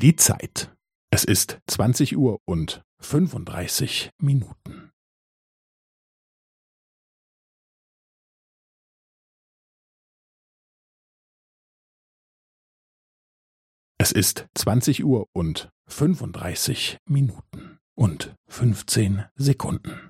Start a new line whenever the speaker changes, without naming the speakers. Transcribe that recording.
Die Zeit. Es ist 20 Uhr und 35 Minuten. Es ist 20 Uhr und 35 Minuten und 15 Sekunden.